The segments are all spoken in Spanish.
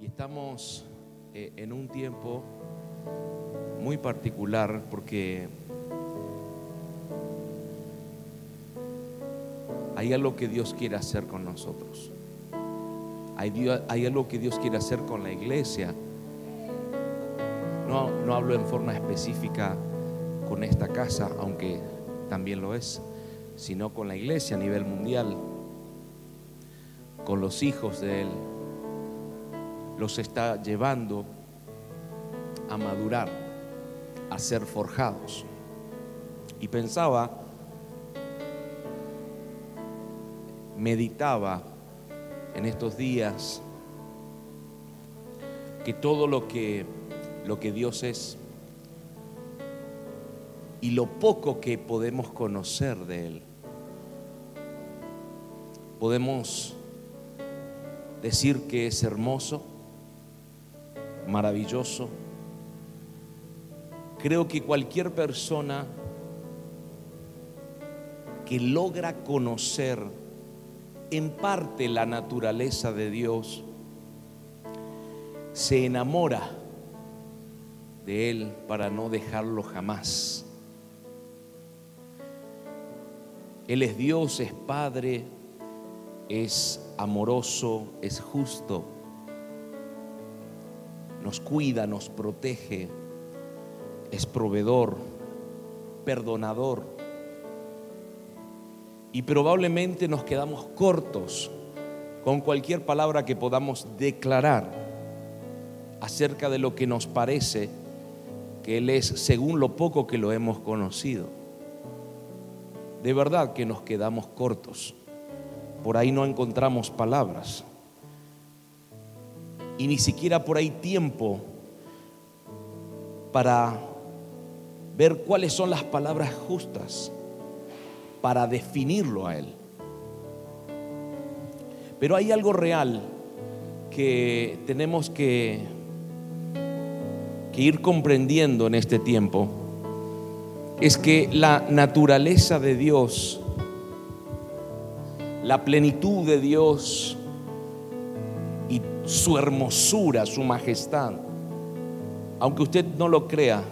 Y estamos eh, en un tiempo muy particular porque hay algo que Dios quiere hacer con nosotros. Hay, hay algo que Dios quiere hacer con la iglesia. No, no hablo en forma específica con esta casa, aunque también lo es, sino con la iglesia a nivel mundial, con los hijos de Él. Los está llevando a madurar, a ser forjados. Y pensaba, meditaba en estos días que todo lo que lo que Dios es y lo poco que podemos conocer de él. Podemos decir que es hermoso, maravilloso. Creo que cualquier persona que logra conocer en parte la naturaleza de Dios, se enamora de Él para no dejarlo jamás. Él es Dios, es Padre, es amoroso, es justo, nos cuida, nos protege, es proveedor, perdonador. Y probablemente nos quedamos cortos con cualquier palabra que podamos declarar acerca de lo que nos parece que Él es según lo poco que lo hemos conocido. De verdad que nos quedamos cortos. Por ahí no encontramos palabras. Y ni siquiera por ahí tiempo para ver cuáles son las palabras justas para definirlo a Él. Pero hay algo real que tenemos que, que ir comprendiendo en este tiempo. Es que la naturaleza de Dios, la plenitud de Dios su hermosura, su majestad, aunque usted no lo crea,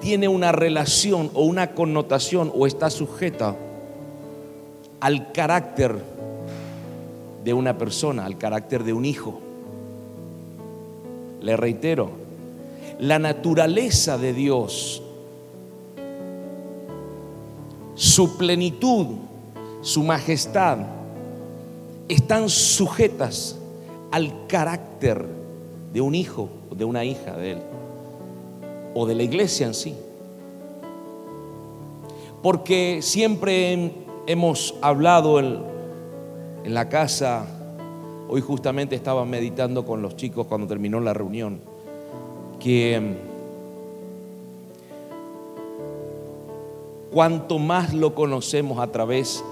tiene una relación o una connotación o está sujeta al carácter de una persona, al carácter de un hijo. Le reitero, la naturaleza de Dios, su plenitud, su majestad, están sujetas al carácter de un hijo o de una hija de Él o de la iglesia en sí. Porque siempre hemos hablado en, en la casa, hoy justamente estaba meditando con los chicos cuando terminó la reunión, que cuanto más lo conocemos a través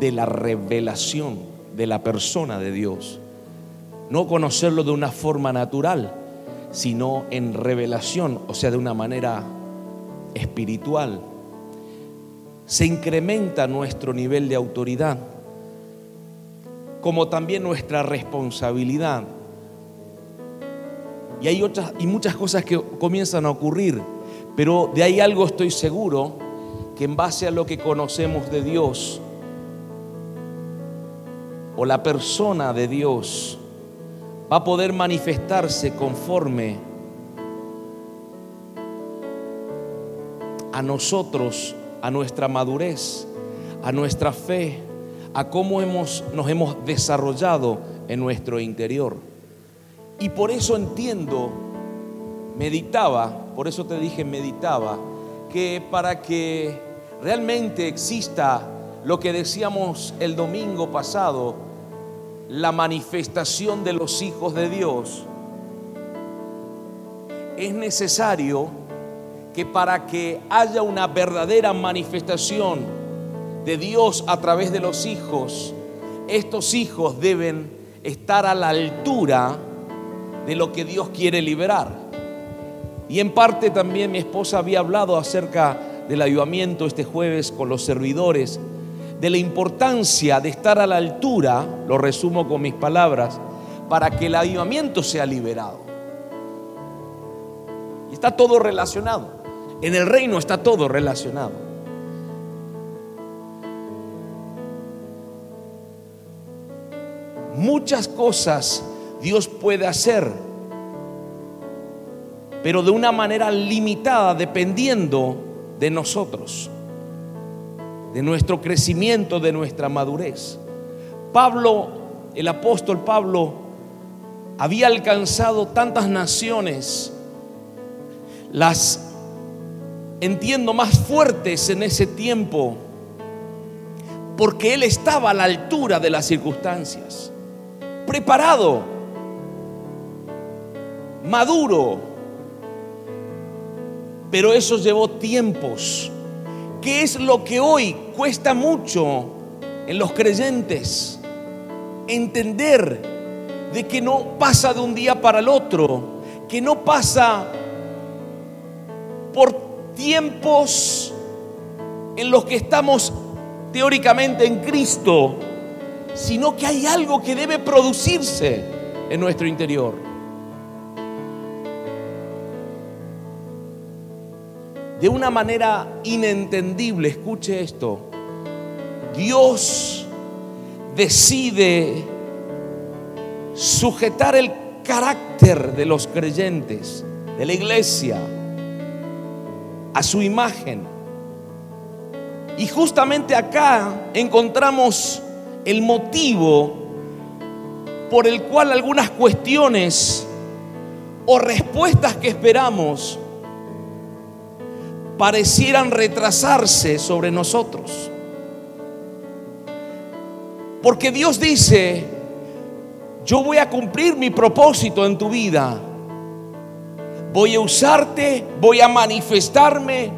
de la revelación de la persona de Dios, no conocerlo de una forma natural, sino en revelación, o sea, de una manera espiritual. Se incrementa nuestro nivel de autoridad, como también nuestra responsabilidad. Y hay otras y muchas cosas que comienzan a ocurrir, pero de ahí algo estoy seguro que en base a lo que conocemos de Dios o la persona de Dios, va a poder manifestarse conforme a nosotros, a nuestra madurez, a nuestra fe, a cómo hemos, nos hemos desarrollado en nuestro interior. Y por eso entiendo, meditaba, por eso te dije meditaba, que para que realmente exista lo que decíamos el domingo pasado, la manifestación de los hijos de Dios, es necesario que para que haya una verdadera manifestación de Dios a través de los hijos, estos hijos deben estar a la altura de lo que Dios quiere liberar. Y en parte también mi esposa había hablado acerca del ayudamiento este jueves con los servidores, de la importancia de estar a la altura, lo resumo con mis palabras, para que el avivamiento sea liberado. Y está todo relacionado. En el reino está todo relacionado. Muchas cosas Dios puede hacer, pero de una manera limitada dependiendo de nosotros, de nuestro crecimiento, de nuestra madurez. Pablo, el apóstol Pablo, había alcanzado tantas naciones, las entiendo más fuertes en ese tiempo, porque él estaba a la altura de las circunstancias preparado, maduro. Pero eso llevó tiempos. ¿Qué es lo que hoy cuesta mucho en los creyentes? Entender de que no pasa de un día para el otro, que no pasa por tiempos en los que estamos teóricamente en Cristo, sino que hay algo que debe producirse en nuestro interior. De una manera inentendible, escuche esto, Dios decide sujetar el carácter de los creyentes, de la iglesia, a su imagen. Y justamente acá encontramos el motivo por el cual algunas cuestiones o respuestas que esperamos parecieran retrasarse sobre nosotros. Porque Dios dice, yo voy a cumplir mi propósito en tu vida. Voy a usarte, voy a manifestarme.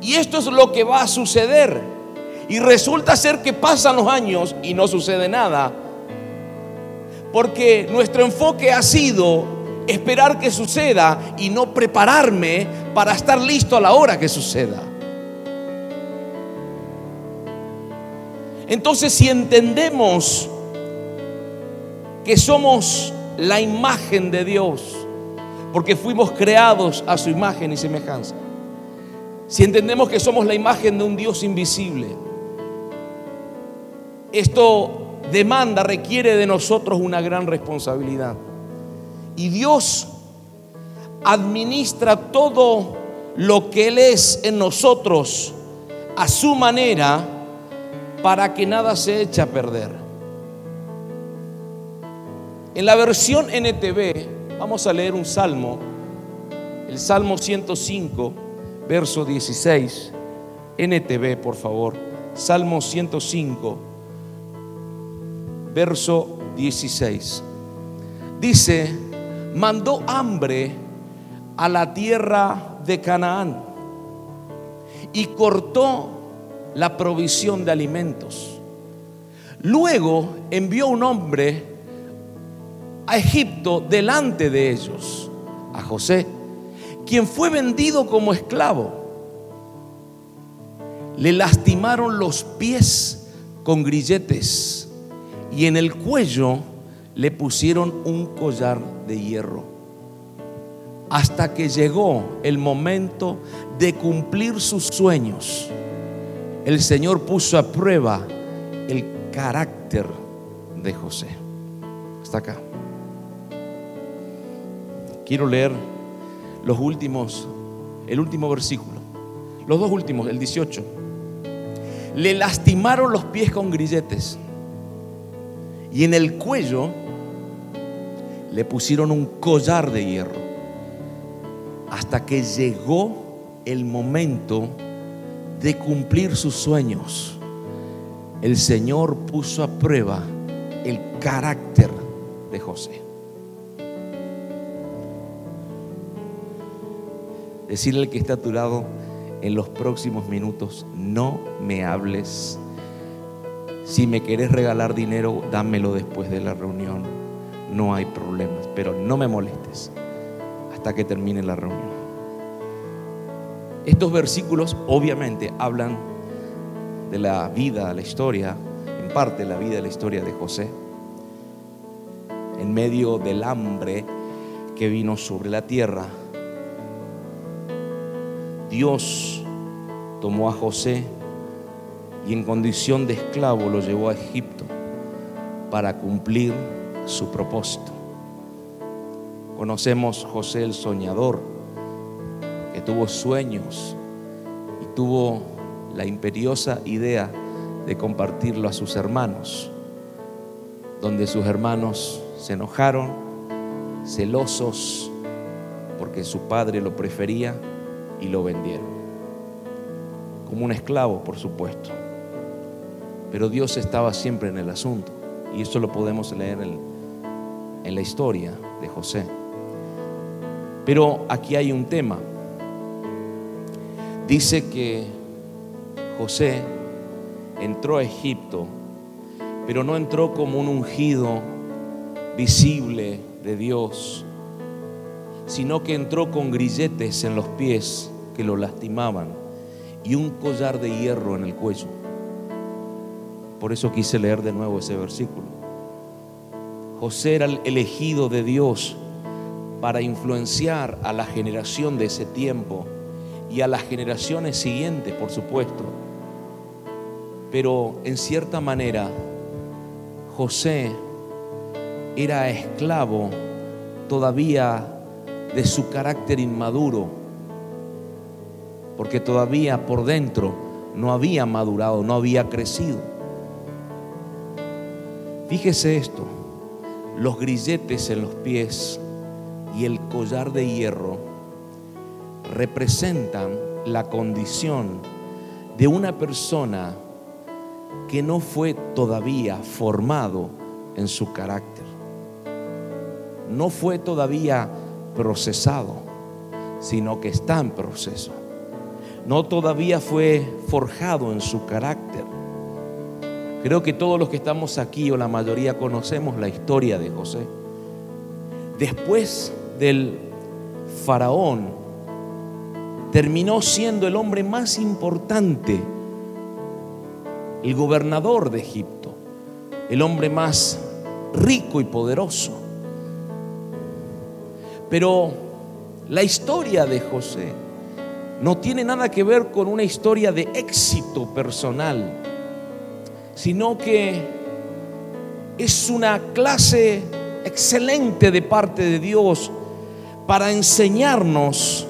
Y esto es lo que va a suceder. Y resulta ser que pasan los años y no sucede nada. Porque nuestro enfoque ha sido esperar que suceda y no prepararme para estar listo a la hora que suceda. Entonces si entendemos que somos la imagen de Dios, porque fuimos creados a su imagen y semejanza, si entendemos que somos la imagen de un Dios invisible, esto demanda, requiere de nosotros una gran responsabilidad. Y Dios administra todo lo que Él es en nosotros a su manera para que nada se eche a perder. En la versión NTV vamos a leer un salmo, el Salmo 105, verso 16. NTV, por favor. Salmo 105 verso 16. Dice, mandó hambre a la tierra de Canaán y cortó la provisión de alimentos. Luego envió un hombre a Egipto delante de ellos, a José, quien fue vendido como esclavo. Le lastimaron los pies con grilletes y en el cuello le pusieron un collar de hierro. Hasta que llegó el momento de cumplir sus sueños, el Señor puso a prueba el carácter de José. Hasta acá. Quiero leer los últimos, el último versículo. Los dos últimos, el 18. Le lastimaron los pies con grilletes y en el cuello le pusieron un collar de hierro hasta que llegó el momento de cumplir sus sueños. El Señor puso a prueba el carácter de José. Decirle al que está a tu lado en los próximos minutos, no me hables si me querés regalar dinero, dámelo después de la reunión. No hay problemas, pero no me molestes hasta que termine la reunión. Estos versículos obviamente hablan de la vida, la historia, en parte la vida la historia de José. En medio del hambre que vino sobre la tierra, Dios tomó a José y en condición de esclavo lo llevó a Egipto para cumplir su propósito. Conocemos José el soñador, que tuvo sueños y tuvo la imperiosa idea de compartirlo a sus hermanos, donde sus hermanos se enojaron, celosos, porque su padre lo prefería y lo vendieron. Como un esclavo, por supuesto. Pero Dios estaba siempre en el asunto. Y eso lo podemos leer en, en la historia de José. Pero aquí hay un tema. Dice que José entró a Egipto, pero no entró como un ungido visible de Dios, sino que entró con grilletes en los pies que lo lastimaban y un collar de hierro en el cuello. Por eso quise leer de nuevo ese versículo. José era el elegido de Dios para influenciar a la generación de ese tiempo y a las generaciones siguientes, por supuesto. Pero en cierta manera, José era esclavo todavía de su carácter inmaduro, porque todavía por dentro no había madurado, no había crecido. Fíjese esto, los grilletes en los pies y el collar de hierro representan la condición de una persona que no fue todavía formado en su carácter. No fue todavía procesado, sino que está en proceso. No todavía fue forjado en su carácter. Creo que todos los que estamos aquí o la mayoría conocemos la historia de José. Después del faraón, terminó siendo el hombre más importante, el gobernador de Egipto, el hombre más rico y poderoso. Pero la historia de José no tiene nada que ver con una historia de éxito personal, sino que es una clase excelente de parte de Dios para enseñarnos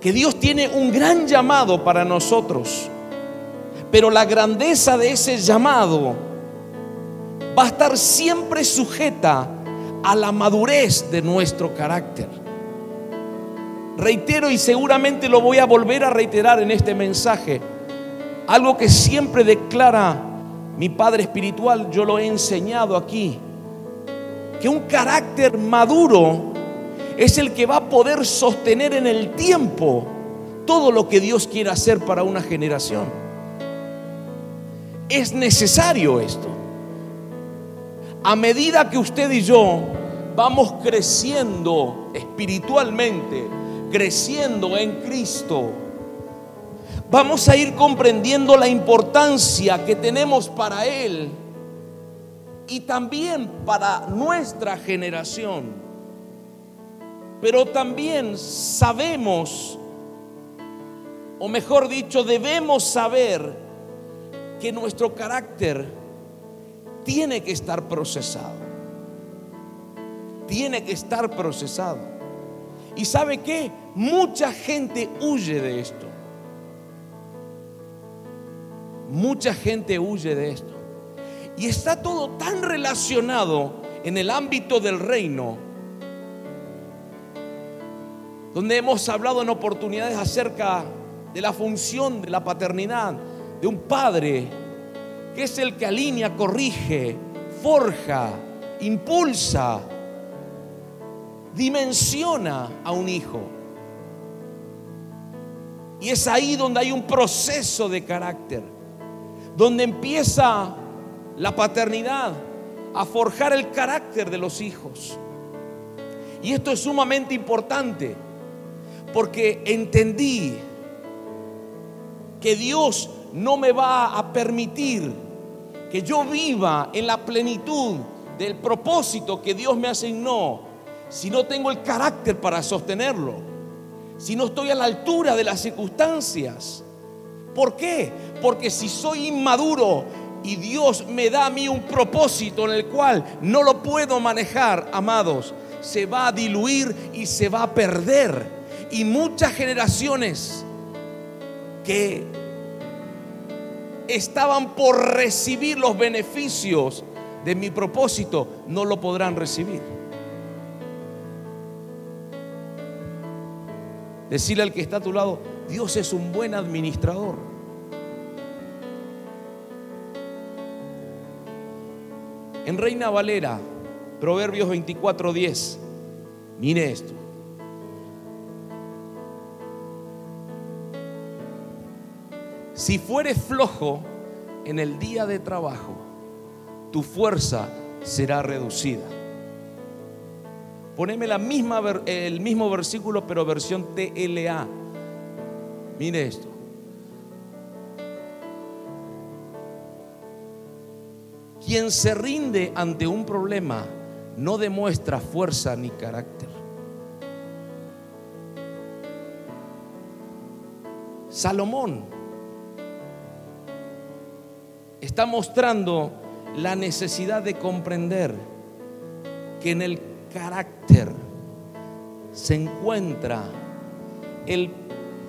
que Dios tiene un gran llamado para nosotros, pero la grandeza de ese llamado va a estar siempre sujeta a la madurez de nuestro carácter. Reitero y seguramente lo voy a volver a reiterar en este mensaje, algo que siempre declara mi Padre Espiritual, yo lo he enseñado aquí, que un carácter maduro es el que va a poder sostener en el tiempo todo lo que Dios quiere hacer para una generación. Es necesario esto. A medida que usted y yo vamos creciendo espiritualmente, creciendo en Cristo, vamos a ir comprendiendo la importancia que tenemos para Él y también para nuestra generación. Pero también sabemos, o mejor dicho, debemos saber que nuestro carácter tiene que estar procesado. Tiene que estar procesado. ¿Y sabe qué? Mucha gente huye de esto. Mucha gente huye de esto. Y está todo tan relacionado en el ámbito del reino, donde hemos hablado en oportunidades acerca de la función de la paternidad de un padre, que es el que alinea, corrige, forja, impulsa, dimensiona a un hijo. Y es ahí donde hay un proceso de carácter, donde empieza la paternidad, a forjar el carácter de los hijos. Y esto es sumamente importante porque entendí que Dios no me va a permitir que yo viva en la plenitud del propósito que Dios me asignó si no tengo el carácter para sostenerlo, si no estoy a la altura de las circunstancias. ¿Por qué? Porque si soy inmaduro y Dios me da a mí un propósito en el cual no lo puedo manejar, amados, se va a diluir y se va a perder. Y muchas generaciones que estaban por recibir los beneficios de mi propósito no lo podrán recibir. Decirle al que está a tu lado, Dios es un buen administrador. En Reina Valera, Proverbios 24:10, mire esto. Si fueres flojo en el día de trabajo, tu fuerza será reducida. Poneme el mismo versículo, pero versión TLA. Mire esto. Quien se rinde ante un problema no demuestra fuerza ni carácter. Salomón está mostrando la necesidad de comprender que en el carácter se encuentra el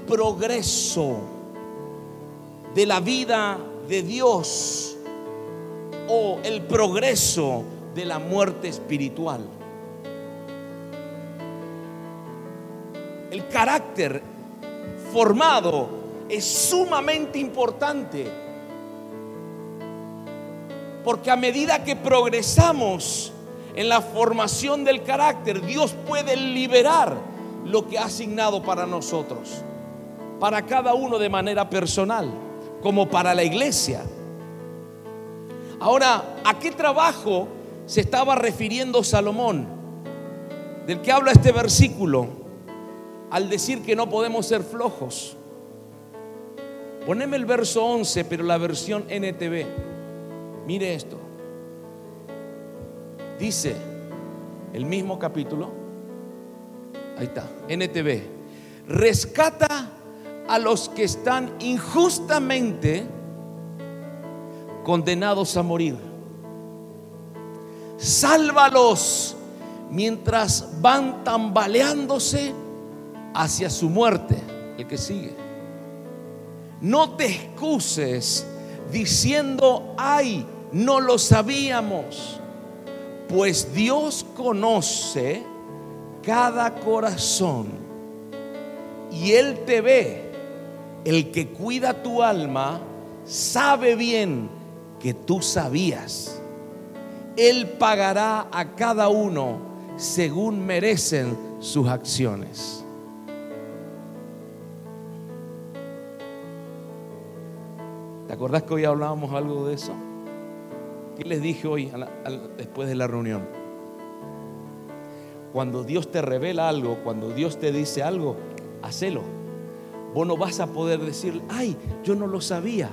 progreso de la vida de Dios o el progreso de la muerte espiritual. El carácter formado es sumamente importante porque a medida que progresamos en la formación del carácter, Dios puede liberar lo que ha asignado para nosotros, para cada uno de manera personal, como para la iglesia. Ahora, ¿a qué trabajo se estaba refiriendo Salomón? Del que habla este versículo, al decir que no podemos ser flojos. Poneme el verso 11, pero la versión NTV. Mire esto. Dice el mismo capítulo. Ahí está, NTV. Rescata a los que están injustamente condenados a morir. Sálvalos mientras van tambaleándose hacia su muerte. El que sigue. No te excuses diciendo, ay, no lo sabíamos. Pues Dios conoce cada corazón y Él te ve. El que cuida tu alma sabe bien que tú sabías. Él pagará a cada uno según merecen sus acciones. ¿Te acordás que hoy hablábamos algo de eso? ¿Qué les dije hoy después de la reunión? Cuando Dios te revela algo, cuando Dios te dice algo, hacelo. Vos no vas a poder decir, ay, yo no lo sabía.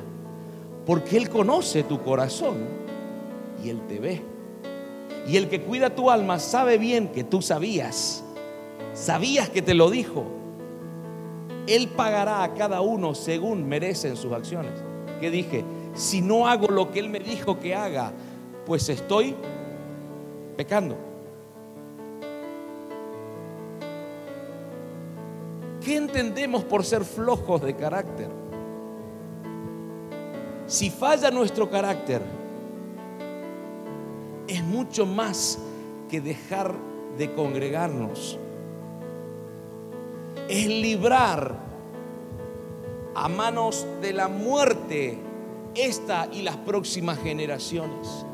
Porque Él conoce tu corazón y Él te ve. Y el que cuida tu alma sabe bien que tú sabías. Sabías que te lo dijo. Él pagará a cada uno según merecen sus acciones. ¿Qué dije? si no hago lo que Él me dijo que haga, pues estoy pecando. ¿Qué entendemos por ser flojos de carácter? Si falla nuestro carácter, es mucho más que dejar de congregarnos. Es librar a manos de la muerte esta y las próximas generaciones.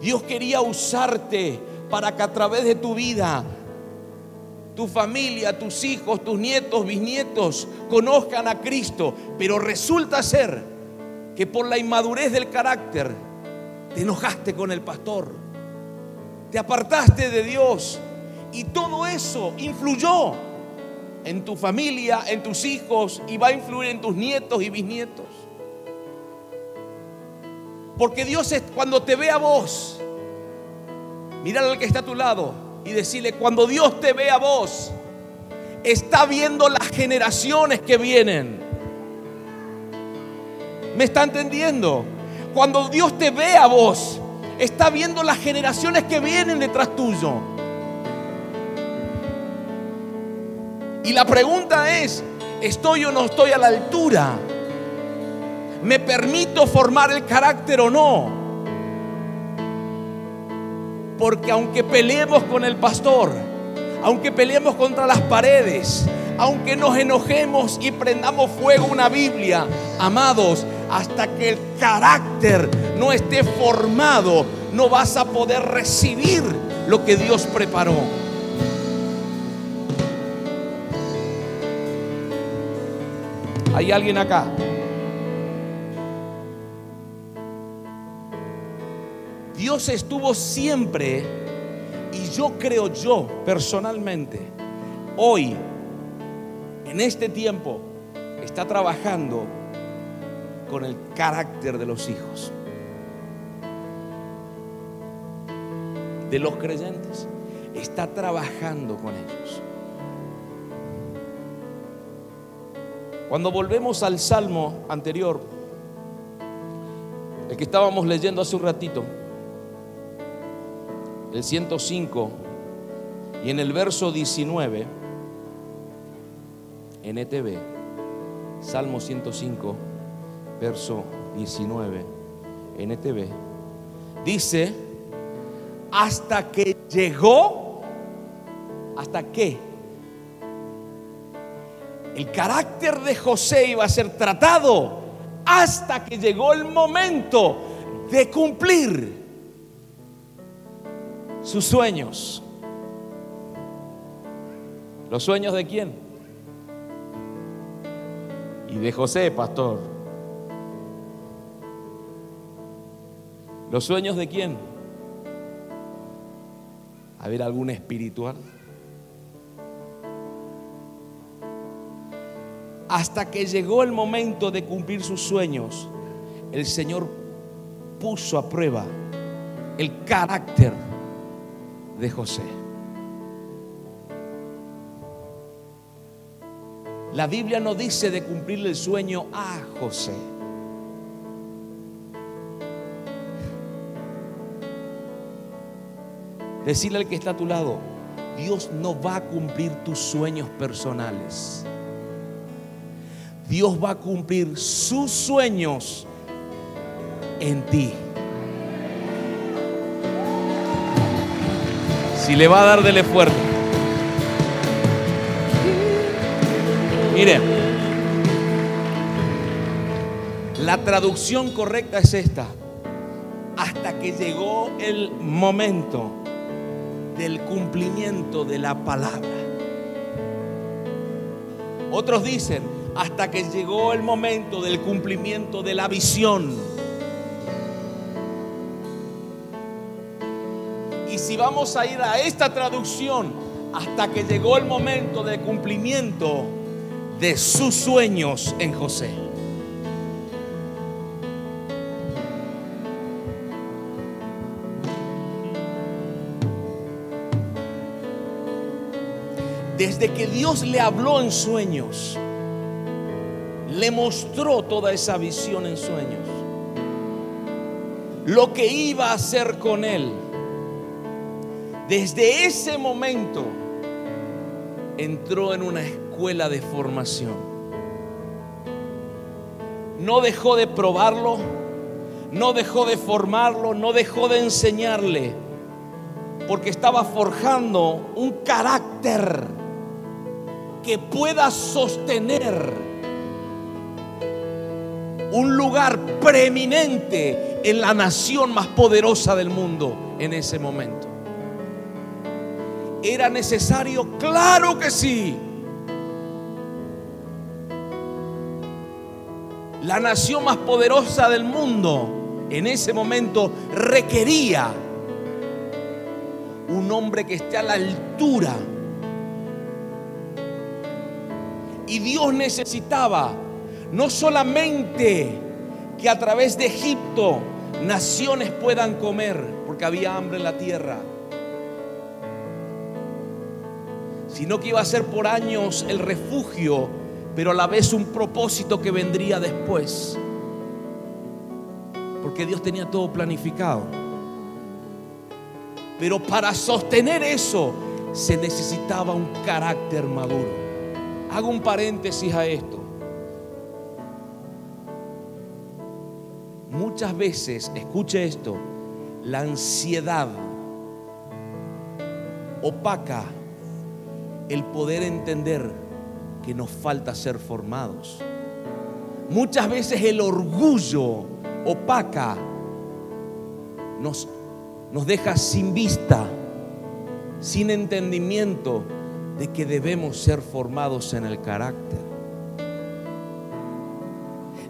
Dios quería usarte para que a través de tu vida, tu familia, tus hijos, tus nietos, bisnietos conozcan a Cristo. Pero resulta ser que por la inmadurez del carácter te enojaste con el pastor, te apartaste de Dios y todo eso influyó en tu familia, en tus hijos y va a influir en tus nietos y bisnietos. Porque Dios es cuando te ve a vos, mira al que está a tu lado y decirle, cuando Dios te ve a vos, está viendo las generaciones que vienen. ¿Me está entendiendo? Cuando Dios te ve a vos, está viendo las generaciones que vienen detrás tuyo. Y la pregunta es, ¿estoy o no estoy a la altura? ¿Me permito formar el carácter o no? Porque aunque peleemos con el pastor, aunque peleemos contra las paredes, aunque nos enojemos y prendamos fuego una Biblia, amados, hasta que el carácter no esté formado, no vas a poder recibir lo que Dios preparó. ¿Hay alguien acá? Dios estuvo siempre, y yo creo yo personalmente, hoy, en este tiempo, está trabajando con el carácter de los hijos. De los creyentes. Está trabajando con ellos. Cuando volvemos al salmo anterior, el que estábamos leyendo hace un ratito, el 105, y en el verso 19, NTV, Salmo 105, verso 19, NTV, dice, hasta que llegó, ¿hasta qué? El carácter de José iba a ser tratado hasta que llegó el momento de cumplir sus sueños. ¿Los sueños de quién? Y de José, pastor. ¿Los sueños de quién? A ver, algún espiritual. hasta que llegó el momento de cumplir sus sueños, el Señor puso a prueba el carácter de José. La Biblia no dice de cumplir el sueño a José. Decirle al que está a tu lado, Dios no va a cumplir tus sueños personales. Dios va a cumplir sus sueños en ti. Si le va a dar, dele fuerte. Mire, la traducción correcta es esta. Hasta que llegó el momento del cumplimiento de la palabra. Otros dicen, hasta que llegó el momento del cumplimiento de la visión. Si vamos a ir a esta traducción, hasta que llegó el momento del cumplimiento de sus sueños en José. Desde que Dios le habló en sueños, le mostró toda esa visión en sueños. Lo que iba a hacer con él. Desde ese momento entró en una escuela de formación. No dejó de probarlo, no dejó de formarlo, no dejó de enseñarle, porque estaba forjando un carácter que pueda sostener un lugar preeminente en la nación más poderosa del mundo en ese momento. ¿Era necesario? Claro que sí. La nación más poderosa del mundo en ese momento requería un hombre que esté a la altura Y Dios necesitaba no solamente que a través de Egipto naciones puedan comer, porque había hambre en la tierra, sino que iba a ser por años el refugio, pero a la vez un propósito que vendría después. Porque Dios tenía todo planificado. Pero para sostener eso se necesitaba un carácter maduro. Hago un paréntesis a esto. Muchas veces, escuche esto, la ansiedad opaca el poder entender que nos falta ser formados. Muchas veces el orgullo opaca, nos, nos deja sin vista, sin entendimiento de que debemos ser formados en el carácter.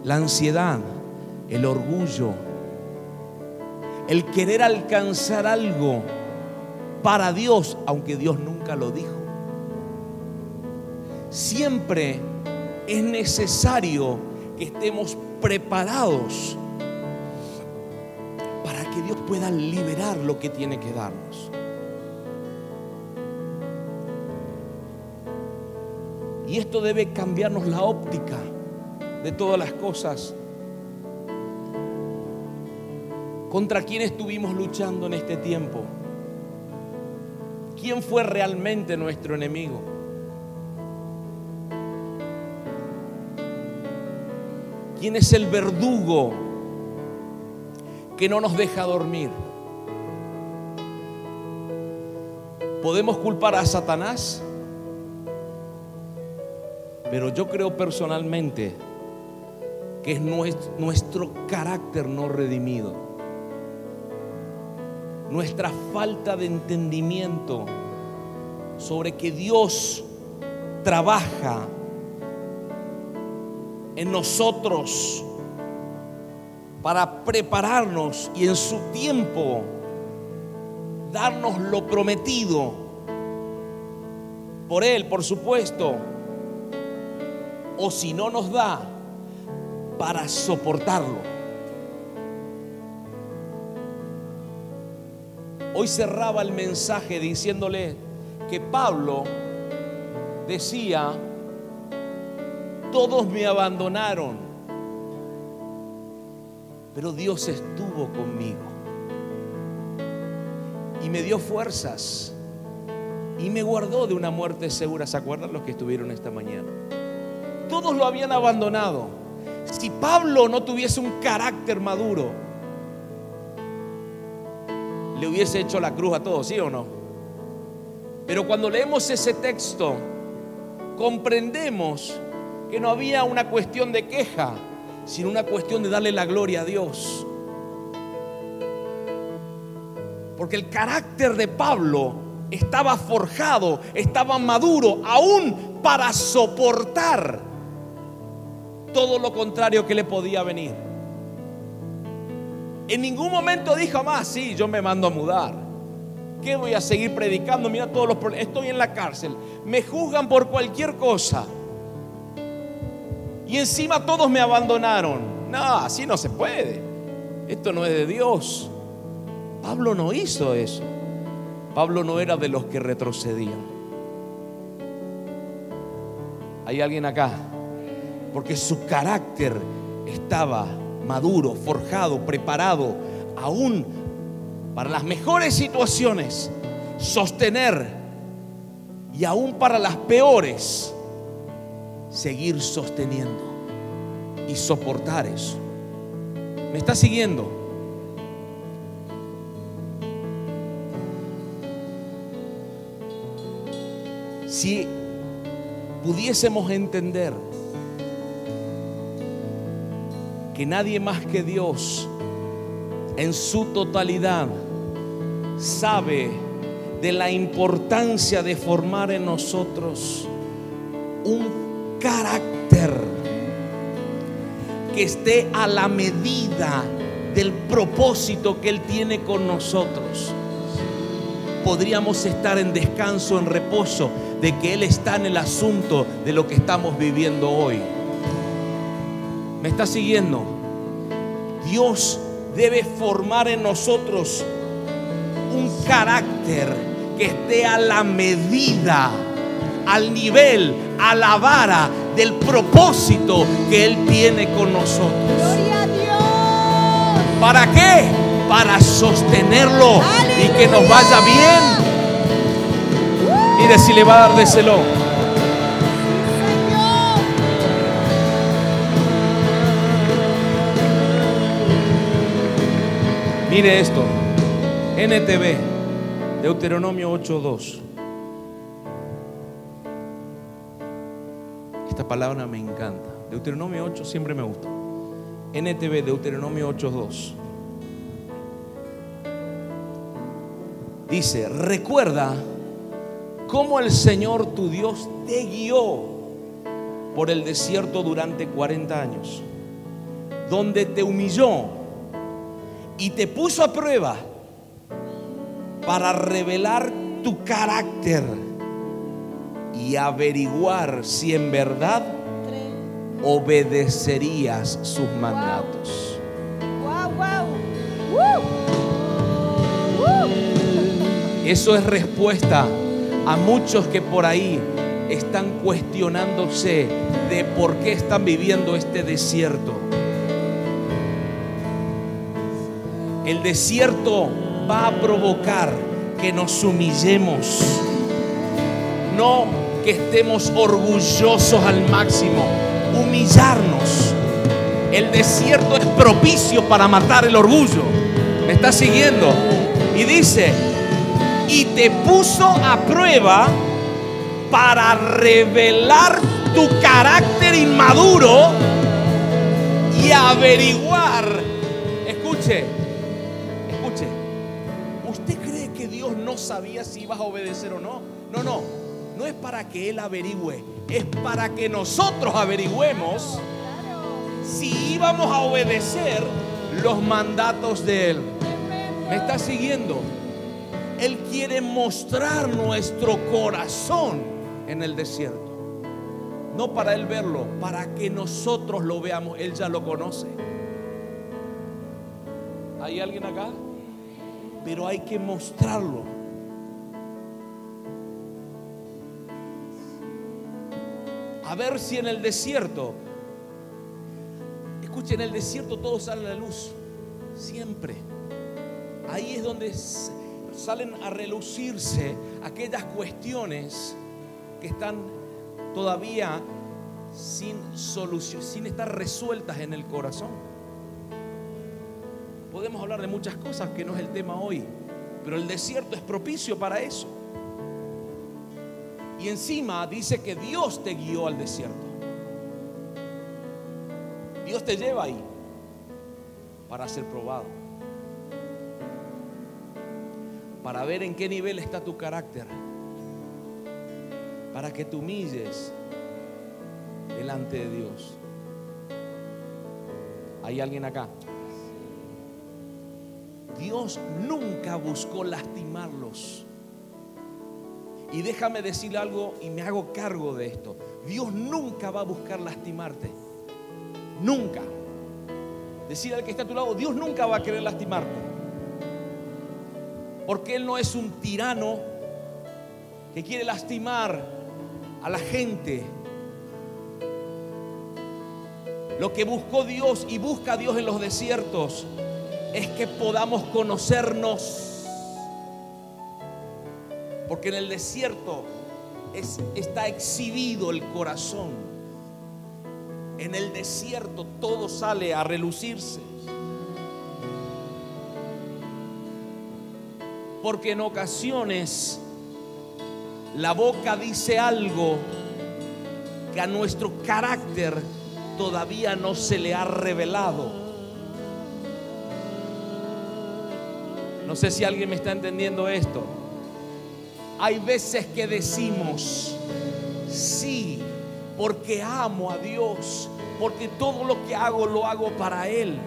La ansiedad, el orgullo, el querer alcanzar algo para Dios, aunque Dios nunca lo dijo siempre es necesario que estemos preparados para que Dios pueda liberar lo que tiene que darnos. Y esto debe cambiarnos la óptica de todas las cosas. ¿Contra quién estuvimos luchando en este tiempo? ¿Quién fue realmente nuestro enemigo? ¿Quién es el verdugo que no nos deja dormir? ¿Podemos culpar a Satanás? Pero yo creo personalmente que es nuestro, carácter no redimido, nuestra falta de entendimiento sobre que Dios trabaja en nosotros para prepararnos y en su tiempo darnos lo prometido por Él, por supuesto, o si no nos da, para soportarlo. Hoy cerraba el mensaje diciéndole que Pablo decía, todos me abandonaron, pero Dios estuvo conmigo y me dio fuerzas y me guardó de una muerte segura. ¿Se acuerdan los que estuvieron esta mañana? Todos lo habían abandonado. Si Pablo no tuviese un carácter maduro, le hubiese hecho la cruz a todos, ¿sí o no? Pero cuando leemos ese texto, comprendemos que no había una cuestión de queja, sino una cuestión de darle la gloria a Dios. Porque el carácter de Pablo estaba forjado, estaba maduro, aún para soportar todo lo contrario que le podía venir. En ningún momento dijo más, sí, yo me mando a mudar. ¿Qué voy a seguir predicando? Mira todos los problemas. Estoy en la cárcel. Me juzgan por cualquier cosa. Y encima todos me abandonaron. No, así no se puede. Esto no es de Dios. Pablo no hizo eso. Pablo no era de los que retrocedían. ¿Hay alguien acá? Porque su carácter estaba maduro, forjado, preparado, aún para las mejores situaciones, sostener y aún para las peores seguir sosteniendo y soportar eso. ¿Me está siguiendo? Si pudiésemos entender que nadie más que Dios en su totalidad sabe de la importancia de formar en nosotros un carácter que esté a la medida del propósito que Él tiene con nosotros. Podríamos estar en descanso, en reposo, de que Él está en el asunto de lo que estamos viviendo hoy. ¿Me está siguiendo? Dios debe formar en nosotros un carácter que esté a la medida, al nivel, a la vara del propósito que Él tiene con nosotros. Gloria a Dios. ¿Para qué? Para sostenerlo y que nos vaya bien. Mire si le va a dar. Señor. Mire esto. NTV, Deuteronomio 8.2. Esta palabra me encanta. Deuteronomio 8 siempre me gusta. NTV, Deuteronomio 8.2. Dice, recuerda cómo el Señor tu Dios te guió por el desierto durante 40 años, donde te humilló y te puso a prueba para revelar tu carácter y averiguar si en verdad obedecerías sus mandatos. Wow, wow. Eso es respuesta a muchos que por ahí están cuestionándose de por qué están viviendo este desierto. El desierto va a provocar que nos humillemos, no que estemos orgullosos al máximo, humillarnos. El desierto es propicio para matar el orgullo. ¿Me está siguiendo? Y dice, y te puso a prueba para revelar tu carácter inmaduro y averiguar. Escuche, escuche. ¿Usted cree que Dios no sabía si ibas a obedecer o no? No, no. No es para que Él averigüe, es para que nosotros averigüemos si íbamos a obedecer los mandatos de Él. ¿Me está siguiendo? Él quiere mostrar nuestro corazón en el desierto. No para Él verlo, para que nosotros lo veamos. Él ya lo conoce. ¿Hay alguien acá? Pero hay que mostrarlo. A ver si en el desierto, escuchen, en el desierto todo sale a la luz. Siempre. Ahí es donde salen a relucirse aquellas cuestiones que están todavía sin solución, sin estar resueltas en el corazón. Podemos hablar de muchas cosas que no es el tema hoy, pero el desierto es propicio para eso. Y encima dice que Dios te guió al desierto. Dios te lleva ahí para ser probado. Para ver en qué nivel está tu carácter. Para que te humilles delante de Dios. ¿Hay alguien acá? Dios nunca buscó lastimarlos. Y déjame decir algo y me hago cargo de esto. Dios nunca va a buscar lastimarte. Nunca. Decir al que está a tu lado, Dios nunca va a querer lastimarte. Porque Él no es un tirano que quiere lastimar a la gente. Lo que buscó Dios y busca Dios en los desiertos es que podamos conocernos. Porque en el desierto es- está exhibido el corazón. En el desierto todo sale a relucirse. Porque en ocasiones la boca dice algo que a nuestro carácter todavía no se le ha revelado. No sé si alguien me está entendiendo esto. Hay veces que decimos, sí, porque amo a Dios, porque todo lo que hago lo hago para Él.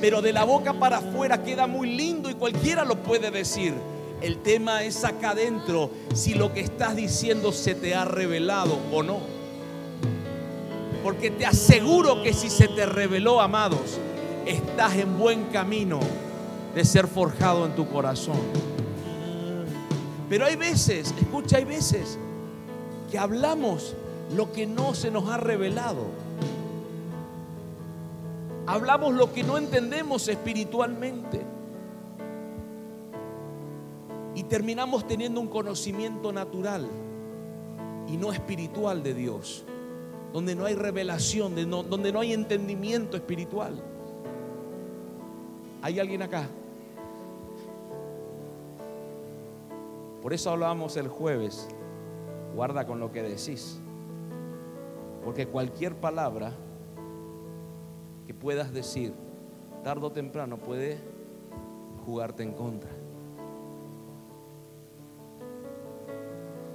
Pero de la boca para afuera queda muy lindo y cualquiera lo puede decir. El tema es acá adentro si lo que estás diciendo se te ha revelado o no. Porque te aseguro que si se te reveló, amados, estás en buen camino de ser forjado en tu corazón. Pero hay veces, escucha, hay veces que hablamos lo que no se nos ha revelado. Hablamos lo que no entendemos espiritualmente. Y terminamos teniendo un conocimiento natural y no espiritual de Dios. Donde no hay revelación, donde no hay entendimiento espiritual. ¿Hay alguien acá? Por eso hablábamos el jueves. Guarda con lo que decís. Porque cualquier palabra que puedas decir, tarde o temprano, puede jugarte en contra.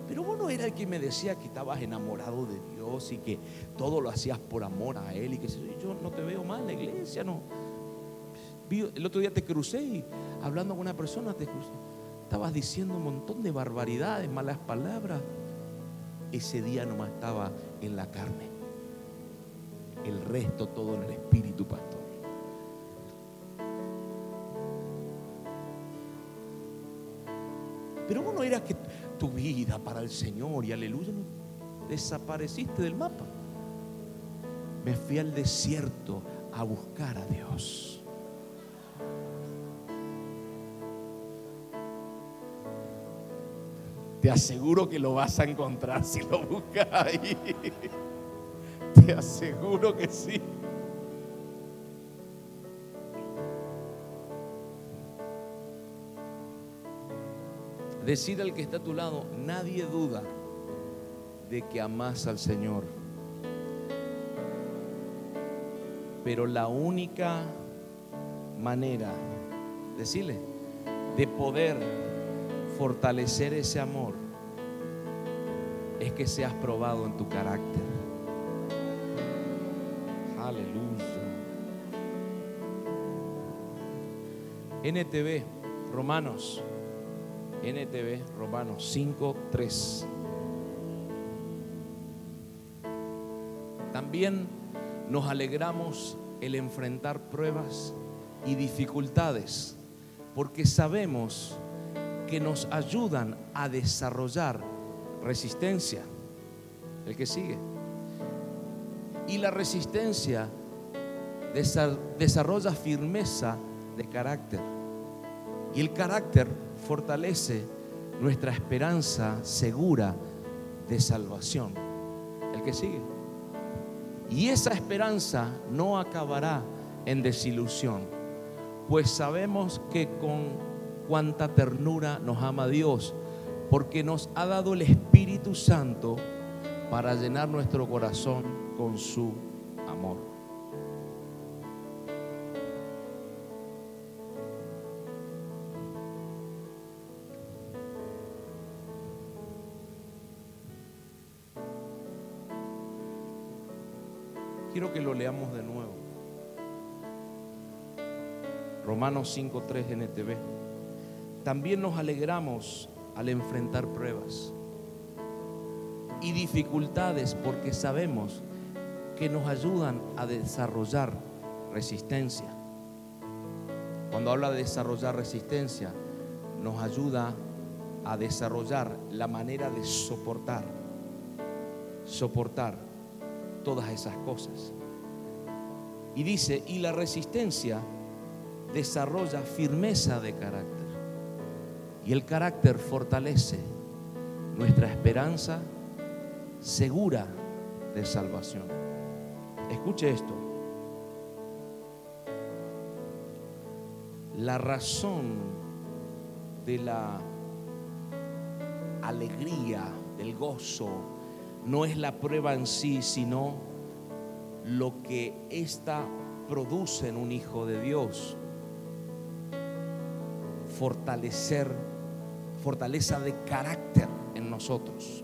Pero vos no era el que me decía que estabas enamorado de Dios y que todo lo hacías por amor a Él y que yo no te veo mal en la iglesia, no. El otro día te crucé y hablando con una persona te crucé. Estabas diciendo un montón de barbaridades, malas palabras. Ese día nomás estaba en la carne. El resto todo en el espíritu, pastor. Pero vos no eras que tu vida para el Señor y aleluya, desapareciste del mapa. Me fui al desierto a buscar a Dios. Te aseguro que lo vas a encontrar si lo buscas ahí. Te aseguro que sí. Decir al que está a tu lado, nadie duda de que amas al Señor. Pero la única manera, decirle, de poder fortalecer ese amor es que seas probado en tu carácter. Aleluya. NTV, Romanos NTV Romanos 5, 3. También nos alegramos el enfrentar pruebas y dificultades, porque sabemos que nos ayudan a desarrollar resistencia. El que sigue. Y la resistencia desarrolla firmeza de carácter. Y el carácter fortalece nuestra esperanza segura de salvación. El que sigue. Y esa esperanza no acabará en desilusión, pues sabemos que con cuánta ternura nos ama Dios, porque nos ha dado el Espíritu Santo para llenar nuestro corazón con su amor. Quiero que lo leamos de nuevo. Romanos 5.3 NTV. También nos alegramos al enfrentar pruebas y dificultades porque sabemos que nos ayudan a desarrollar resistencia. Cuando habla de desarrollar resistencia, nos ayuda a desarrollar la manera de soportar. Soportar todas esas cosas. Y dice, y la resistencia desarrolla firmeza de carácter. Y el carácter fortalece nuestra esperanza segura de salvación. Escuche esto. La razón de la alegría, del gozo, no es la prueba en sí, sino lo que ésta produce en un hijo de Dios. Fortalecer, fortaleza de carácter en nosotros.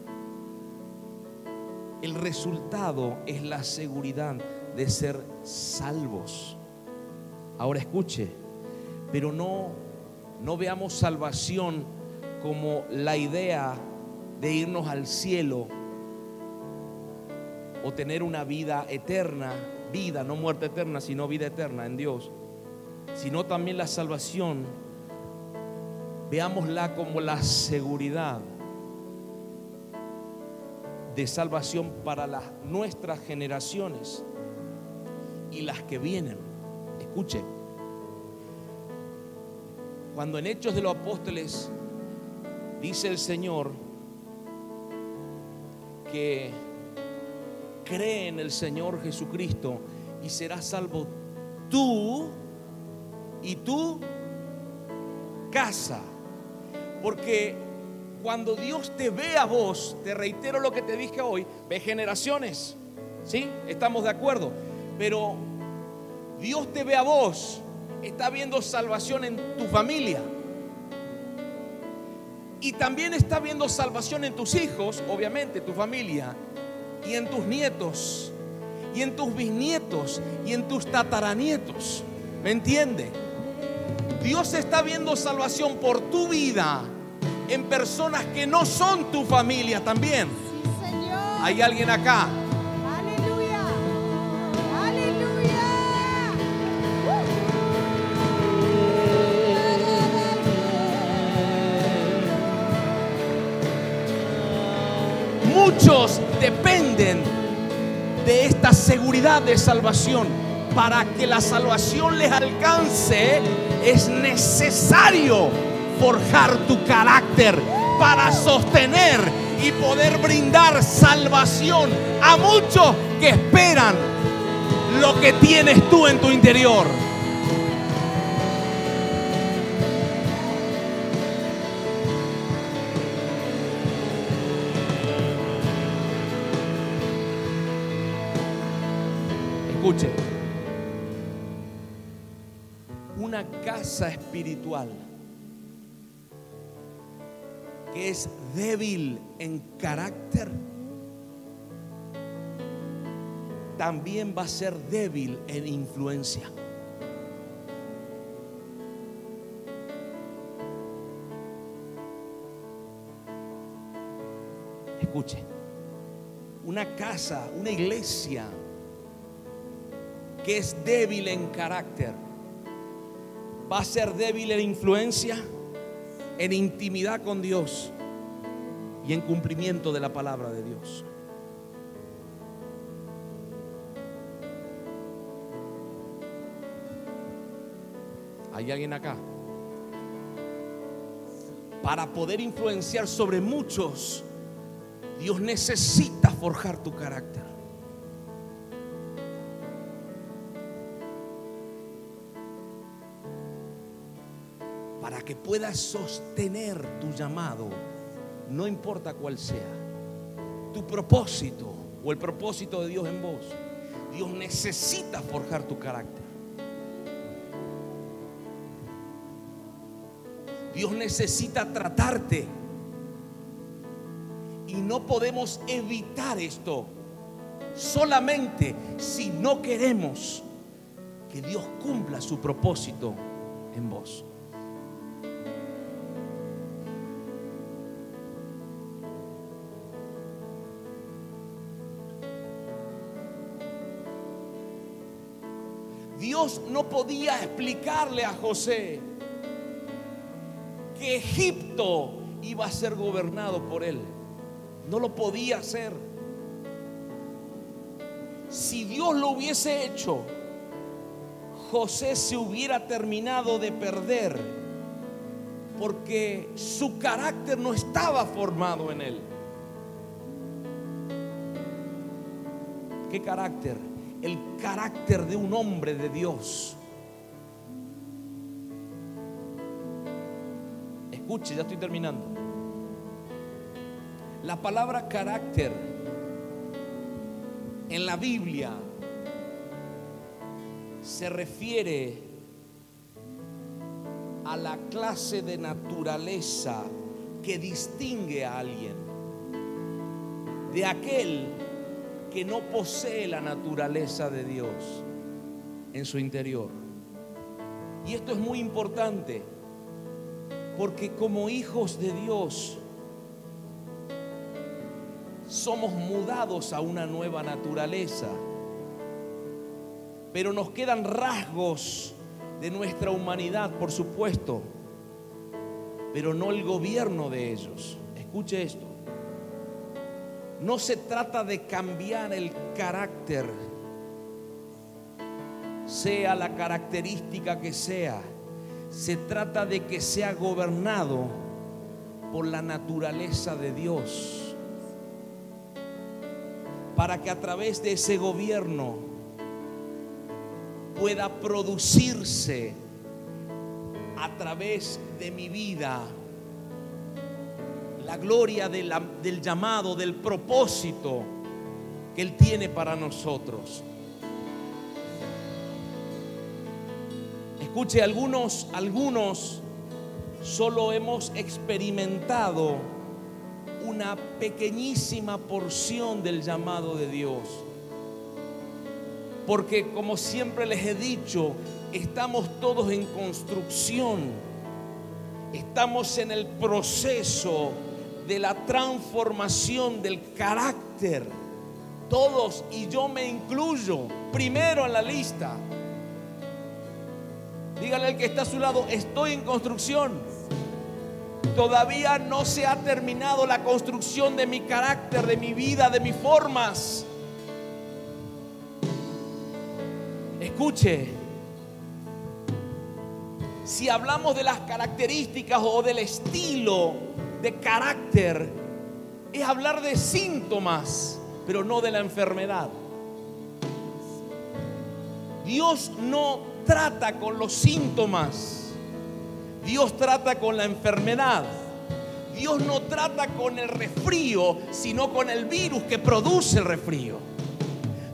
El resultado es la seguridad de ser salvos. Ahora escuche, pero no no veamos salvación como la idea de irnos al cielo o tener una vida eterna, vida, no muerte eterna, sino vida eterna en Dios, sino también la salvación, veámosla como la seguridad de salvación para las nuestras generaciones y las que vienen. Escuche, cuando en Hechos de los Apóstoles dice el Señor que cree en el Señor Jesucristo y serás salvo tú y tu casa. Porque cuando Dios te ve a vos, te reitero lo que te dije hoy, ve generaciones. ¿Sí? Estamos de acuerdo. Pero Dios te ve a vos, está viendo salvación en tu familia. Y también está viendo salvación en tus hijos, obviamente, tu familia, y en tus nietos, y en tus bisnietos, y en tus tataranietos. ¿Me entiende? Dios está viendo salvación por tu vida en personas que no son tu familia también. Sí, Señor. Hay alguien acá. Aleluya. Aleluya. Muchos dependen de esta seguridad de salvación. Para que la salvación les alcance es necesario forjar tu carácter para sostener y poder brindar salvación a muchos que esperan lo que tienes tú en tu interior. Escuche, una casa espiritual que es débil en carácter, también va a ser débil en influencia. Escuche, una casa, una iglesia que es débil en carácter, va a ser débil en influencia, en intimidad con Dios y en cumplimiento de la palabra de Dios. ¿Hay alguien acá? Para poder influenciar sobre muchos, Dios necesita forjar tu carácter. Que puedas sostener tu llamado, no importa cuál sea, tu propósito o el propósito de Dios en vos. Dios necesita forjar tu carácter. Dios necesita tratarte. Y no podemos evitar esto solamente si no queremos que Dios cumpla su propósito en vos. Dios no podía explicarle a José que Egipto iba a ser gobernado por él. No lo podía hacer. Si Dios lo hubiese hecho, José se hubiera terminado de perder porque su carácter no estaba formado en él. ¿Qué carácter? El carácter de un hombre de Dios. Escuche, ya estoy terminando. La palabra carácter en la Biblia se refiere a la clase de naturaleza que distingue a alguien de aquel que no posee la naturaleza de Dios en su interior. Y esto es muy importante Porque como hijos de Dios somos mudados a una nueva naturaleza. Pero nos quedan rasgos de nuestra humanidad, por supuesto, pero no el gobierno de ellos. Escuche esto. No se trata de cambiar el carácter, sea la característica que sea. Se trata de que sea gobernado por la naturaleza de Dios. Para que a través de ese gobierno pueda producirse a través de mi vida la gloria del llamado, del propósito que Él tiene para nosotros. Escuche, algunos, algunos solo hemos experimentado una pequeñísima porción del llamado de Dios. Porque como siempre les he dicho, estamos todos en construcción. Estamos en el proceso de la transformación del carácter. Todos, y yo me incluyo, primero en la lista. Dígale al que está a su lado, estoy en construcción. Todavía no se ha terminado la construcción de mi carácter, de mi vida, de mis formas. Escuche, si hablamos de las características o del estilo de carácter, es hablar de síntomas, pero no de la enfermedad. Dios no trata con los síntomas, Dios trata con la enfermedad. Dios no trata con el resfrío, sino con el virus que produce el resfrío.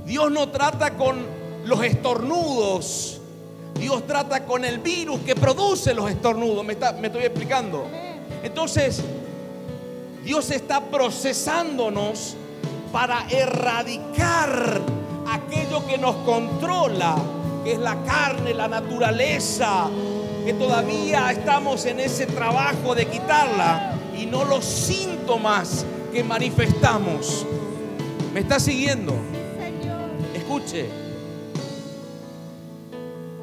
Dios no trata con los estornudos. Dios trata con el virus que produce los estornudos. ¿Me, está- me estoy explicando? Entonces, Dios está procesándonos para erradicar aquello que nos controla, que es la carne, la naturaleza, que todavía estamos en ese trabajo de quitarla y no los síntomas que manifestamos. ¿Me está siguiendo? Escuche,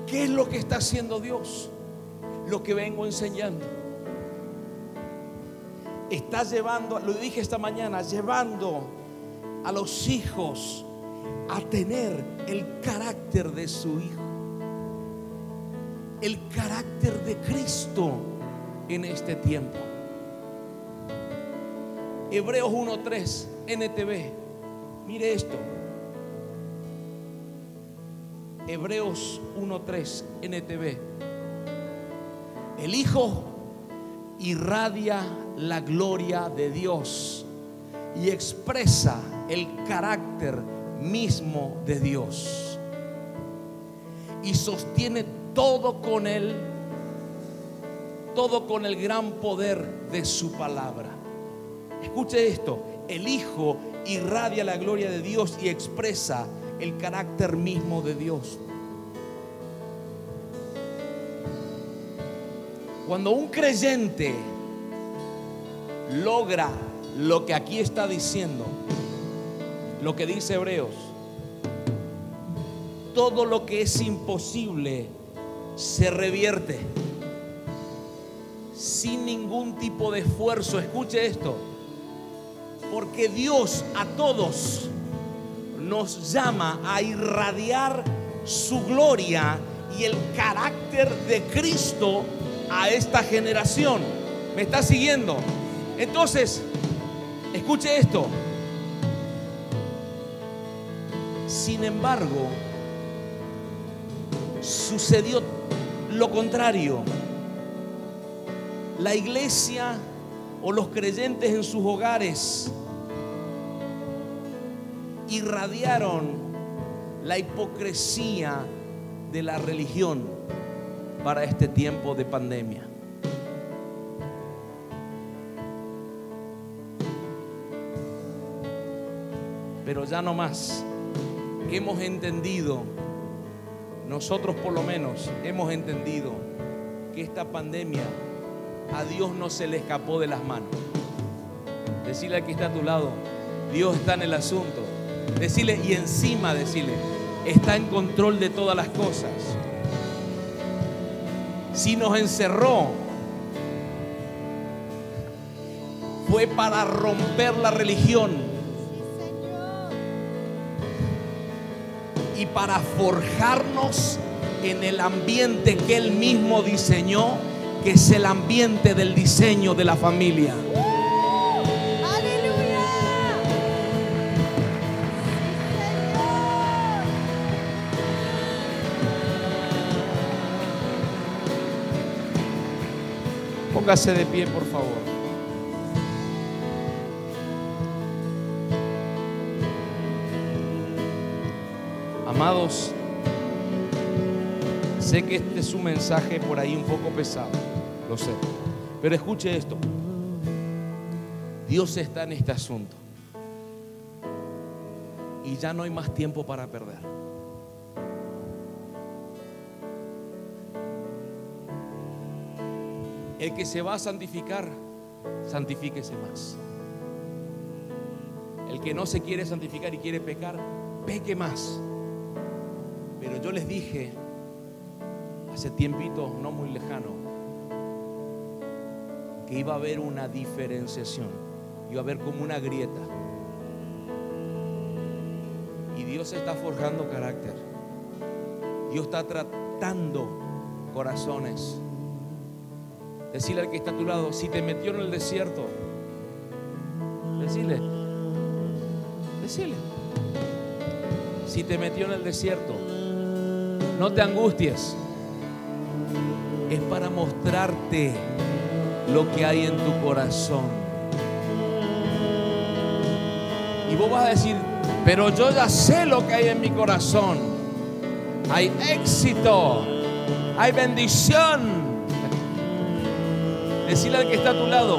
¿qué es lo que está haciendo Dios? Lo que vengo enseñando. Está llevando, lo dije esta mañana, llevando a los hijos a tener el carácter de su hijo. El carácter de Cristo en este tiempo. Hebreos 1.3, NTV. Mire esto. Hebreos 1.3 NTV. El Hijo irradia la gloria de Dios y expresa el carácter mismo de Dios. Y sostiene todo con él, todo con el gran poder de su palabra. Escuche esto, el Hijo irradia la gloria de Dios y expresa el carácter mismo de Dios. Cuando un creyente logra lo que aquí está diciendo, lo que dice Hebreos, todo lo que es imposible se revierte sin ningún tipo de esfuerzo. Escuche esto, porque Dios a todos nos llama a irradiar su gloria y el carácter de Cristo a esta generación. ¿Me está siguiendo? Entonces, escuche esto. Sin embargo, sucedió lo contrario. La iglesia o los creyentes en sus hogares irradiaron la hipocresía de la religión para este tiempo de pandemia. Pero ya no más. Hemos entendido, nosotros por lo menos hemos entendido que esta pandemia a Dios no se le escapó de las manos. Decirle que está a tu lado, Dios está en el asunto. Decirle, y encima decirle, está en control de todas las cosas. Si nos encerró, fue para romper la religión y para forjarnos en el ambiente que Él mismo diseñó, que es el ambiente del diseño de la familia. Póngase de pie, por favor. Amados, sé que este es un mensaje por ahí un poco pesado, lo sé. Pero escuche esto. Dios está en este asunto. Y ya no hay más tiempo para perder. El que se va a santificar, santifíquese más. El que no se quiere santificar y quiere pecar, peque más. Pero yo les dije hace tiempito no muy lejano que iba a haber una diferenciación, iba a haber como una grieta. Y Dios está forjando carácter. Dios está tratando corazones. Decirle al que está a tu lado, si te metió en el desierto, decirle, decirle, si te metió en el desierto, no te angusties, es para mostrarte lo que hay en tu corazón. Y vos vas a decir, pero yo ya sé lo que hay en mi corazón. Hay éxito, hay bendición. Decirle al que está a tu lado,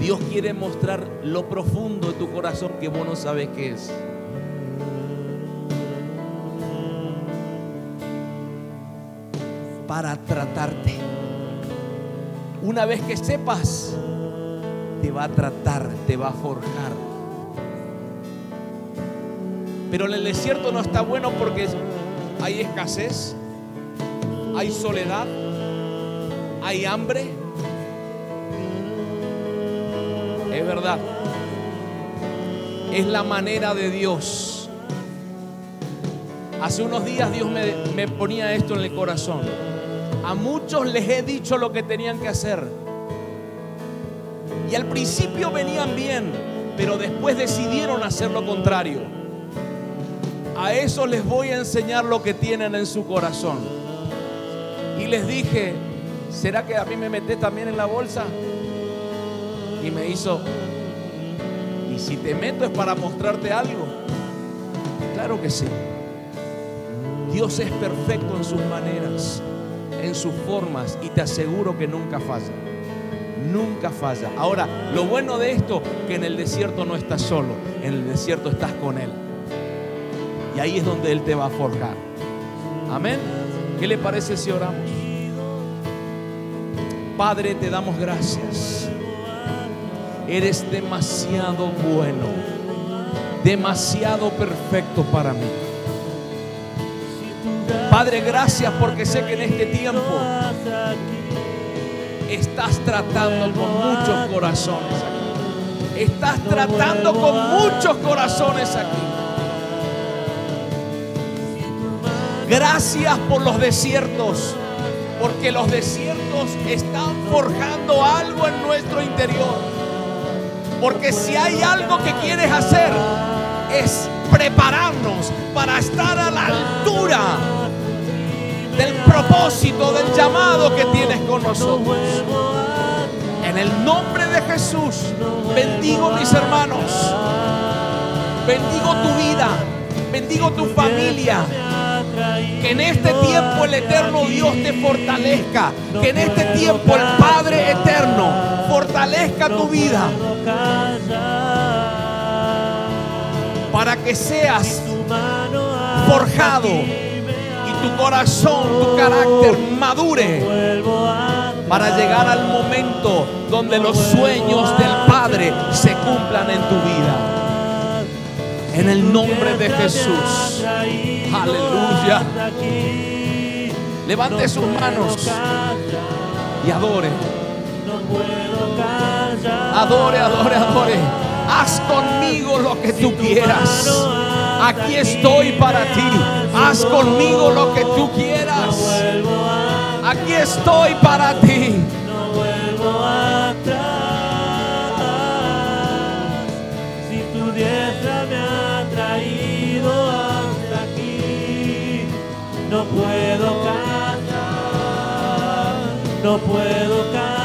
Dios quiere mostrar lo profundo de tu corazón que vos no sabes qué es. Para tratarte. Una vez que sepas, te va a tratar, te va a forjar. Pero en el desierto no está bueno porque hay escasez, hay soledad, hay hambre. Es verdad. Es la manera de Dios. Hace unos días Dios me, me ponía esto en el corazón. A muchos les he dicho lo que tenían que hacer. Y al principio venían bien, pero después decidieron hacer lo contrario. A eso les voy a enseñar lo que tienen en su corazón. Y les dije, ¿será que a mí me metes también en la bolsa? Y me hizo, ¿y si te meto es para mostrarte algo? Claro que sí. Dios es perfecto en sus maneras, en sus formas, y te aseguro que nunca falla. Nunca falla. Ahora, lo bueno de esto, que en el desierto no estás solo, en el desierto estás con Él. Y ahí es donde Él te va a forjar. Amén. ¿Qué le parece si oramos? Padre, te damos gracias. Eres demasiado bueno, demasiado perfecto para mí. Padre, gracias porque sé que en este tiempo estás tratando con muchos corazones aquí. Estás tratando con muchos corazones aquí. Gracias por los desiertos, porque los desiertos están forjando algo en nuestro interior. Porque si hay algo que quieres hacer es prepararnos para estar a la altura del propósito, del llamado que tienes con nosotros. En el nombre de Jesús, bendigo mis hermanos, bendigo tu vida, bendigo tu familia. Que en este tiempo el eterno Dios te fortalezca. Que en este tiempo el Padre eterno fortalezca tu vida. Para que seas forjado y tu corazón, tu carácter madure para llegar al momento donde los sueños del Padre se cumplan en tu vida. En el nombre de Jesús. Aleluya. Levante sus manos y adore. Adore, adore, adore. Haz conmigo lo que tú quieras. Aquí estoy para ti. Haz conmigo lo que tú quieras. Aquí estoy para ti. No puedo cantar, no puedo cantar.